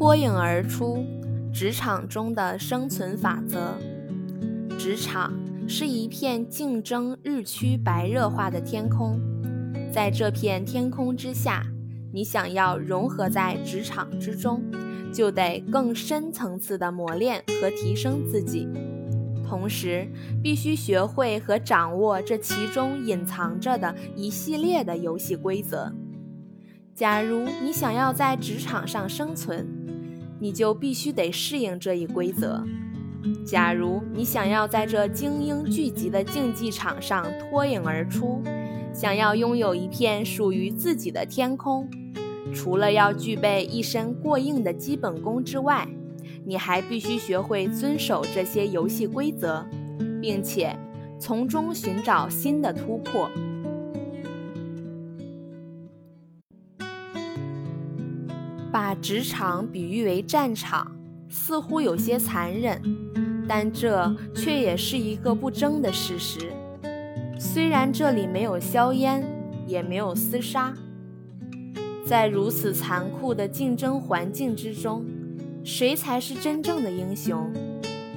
脱颖而出，职场中的生存法则。职场是一片竞争日趋白热化的天空，在这片天空之下，你想要融合在职场之中，就得更深层次的磨练和提升自己，同时必须学会和掌握这其中隐藏着的一系列的游戏规则。假如你想要在职场上生存，你就必须得适应这一规则。假如你想要在这精英聚集的竞技场上脱颖而出，想要拥有一片属于自己的天空，除了要具备一身过硬的基本功之外，你还必须学会遵守这些游戏规则，并且从中寻找新的突破。把职场比喻为战场，似乎有些残忍，但这却也是一个不争的事实。虽然这里没有硝烟，也没有厮杀，在如此残酷的竞争环境之中，谁才是真正的英雄？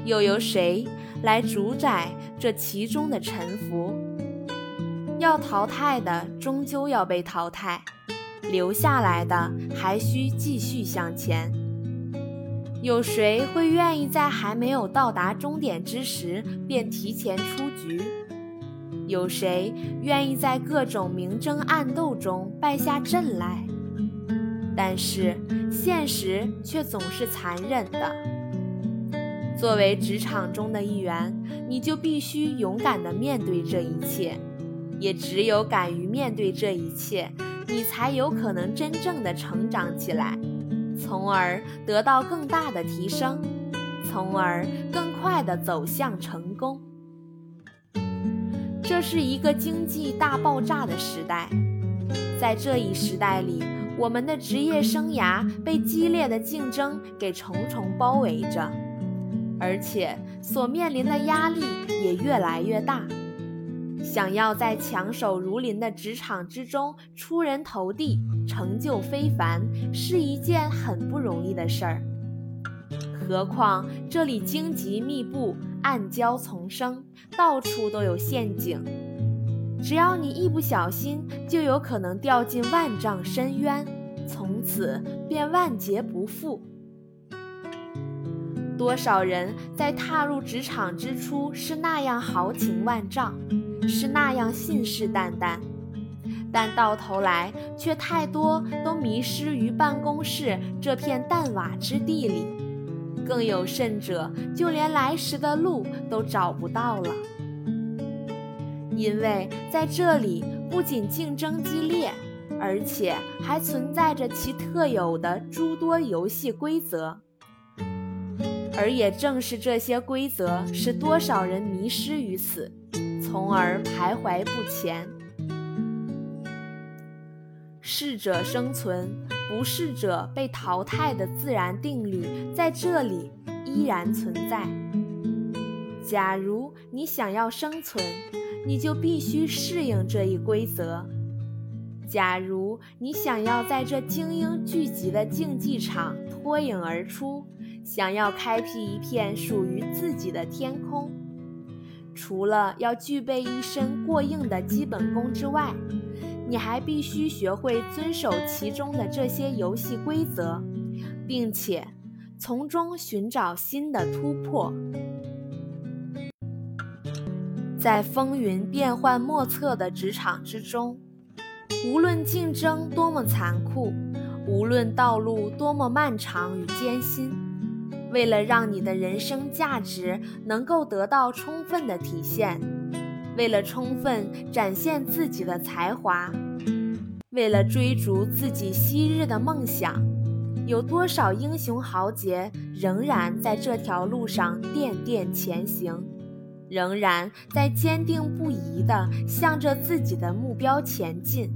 又由谁来主宰这其中的沉浮？要淘汰的，终究要被淘汰。留下来的还需继续向前。有谁会愿意在还没有到达终点之时便提前出局？有谁愿意在各种明争暗斗中败下阵来？但是现实却总是残忍的。作为职场中的一员，你就必须勇敢地面对这一切。也只有敢于面对这一切。你才有可能真正的成长起来，从而得到更大的提升，从而更快的走向成功。这是一个经济大爆炸的时代，在这一时代里，我们的职业生涯被激烈的竞争给重重包围着，而且所面临的压力也越来越大。想要在强手如林的职场之中出人头地、成就非凡，是一件很不容易的事儿。何况这里荆棘密布、暗礁丛生，到处都有陷阱，只要你一不小心，就有可能掉进万丈深渊，从此便万劫不复。多少人在踏入职场之初是那样豪情万丈。是那样信誓旦旦，但到头来却太多都迷失于办公室这片淡瓦之地里，更有甚者，就连来时的路都找不到了。因为在这里不仅竞争激烈，而且还存在着其特有的诸多游戏规则，而也正是这些规则，使多少人迷失于此。从而徘徊不前。适者生存，不适者被淘汰的自然定律在这里依然存在。假如你想要生存，你就必须适应这一规则；假如你想要在这精英聚集的竞技场脱颖而出，想要开辟一片属于自己的天空。除了要具备一身过硬的基本功之外，你还必须学会遵守其中的这些游戏规则，并且从中寻找新的突破。在风云变幻莫测的职场之中，无论竞争多么残酷，无论道路多么漫长与艰辛。为了让你的人生价值能够得到充分的体现，为了充分展现自己的才华，为了追逐自己昔日的梦想，有多少英雄豪杰仍然在这条路上垫垫前行，仍然在坚定不移地向着自己的目标前进？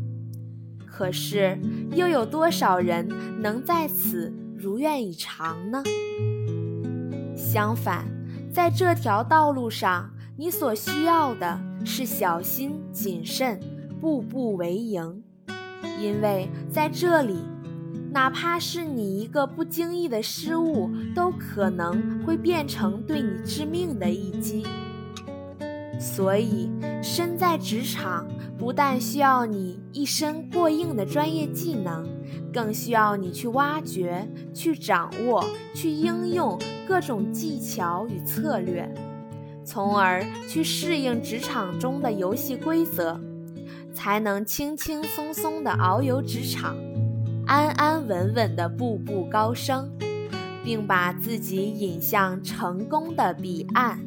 可是，又有多少人能在此如愿以偿呢？相反，在这条道路上，你所需要的是小心谨慎，步步为营，因为在这里，哪怕是你一个不经意的失误，都可能会变成对你致命的一击。所以，身在职场，不但需要你一身过硬的专业技能，更需要你去挖掘、去掌握、去应用各种技巧与策略，从而去适应职场中的游戏规则，才能轻轻松松地遨游职场。安安稳稳的步步高升，并把自己引向成功的彼岸。